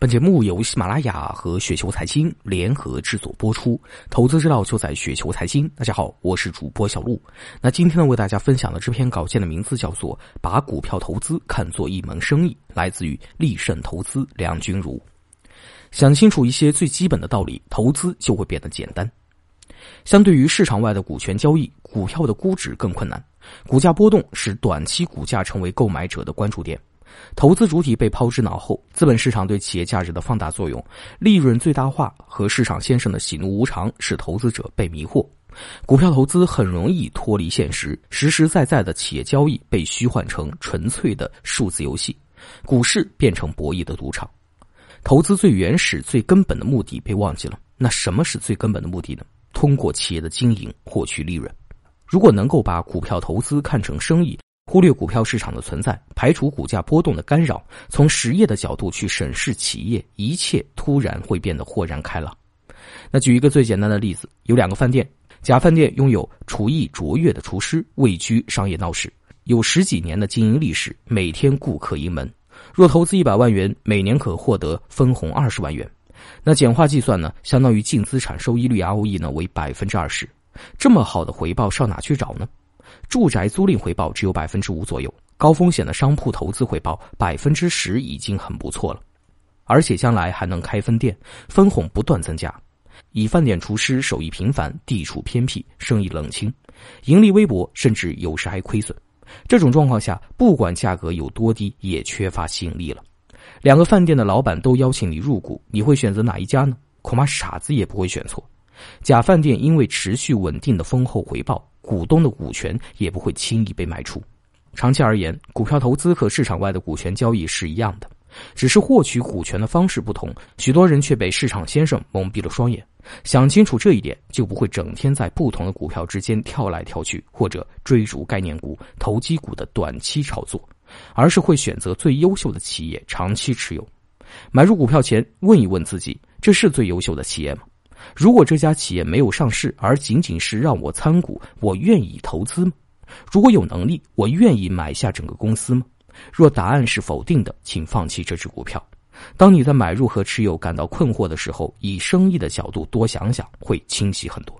本节目由喜马拉雅和雪球财经联合制作播出，投资之道就在雪球财经。大家好，我是主播小璐。那今天呢，为大家分享的这篇稿件的名字叫做《把股票投资看作一门生意》，来自于立盛投资梁君如。想清楚一些最基本的道理，投资就会变得简单。相对于市场外的股权交易，股票的估值更困难，股价波动使短期股价成为购买者的关注点。投资主体被抛之脑后，资本市场对企业价值的放大作用、利润最大化和市场先生的喜怒无常，使投资者被迷惑。股票投资很容易脱离现实，实实在在的企业交易被虚幻成纯粹的数字游戏，股市变成博弈的赌场。投资最原始、最根本的目的被忘记了。那什么是最根本的目的呢？通过企业的经营获取利润。如果能够把股票投资看成生意，忽略股票市场的存在，排除股价波动的干扰，从实业的角度去审视企业，一切突然会变得豁然开朗。那举一个最简单的例子，有两个饭店，甲饭店拥有厨艺卓越的厨师，位居商业闹市，有十几年的经营历史，每天顾客盈门。若投资一百万元，每年可获得分红二十万元。那简化计算呢，相当于净资产收益率 ROE 呢为百分之二十。这么好的回报，上哪去找呢？住宅租赁回报只有百分之五左右，高风险的商铺投资回报百分之十已经很不错了，而且将来还能开分店，分红不断增加。以饭店厨师手艺平凡，地处偏僻，生意冷清，盈利微薄，甚至有时还亏损。这种状况下，不管价格有多低，也缺乏吸引力了。两个饭店的老板都邀请你入股，你会选择哪一家呢？恐怕傻子也不会选错。假饭店因为持续稳定的丰厚回报。股东的股权也不会轻易被卖出。长期而言，股票投资和市场外的股权交易是一样的，只是获取股权的方式不同。许多人却被市场先生蒙蔽了双眼。想清楚这一点，就不会整天在不同的股票之间跳来跳去，或者追逐概念股、投机股的短期炒作，而是会选择最优秀的企业长期持有。买入股票前，问一问自己：这是最优秀的企业吗？如果这家企业没有上市，而仅仅是让我参股，我愿意投资吗？如果有能力，我愿意买下整个公司吗？若答案是否定的，请放弃这只股票。当你在买入和持有感到困惑的时候，以生意的角度多想想，会清晰很多。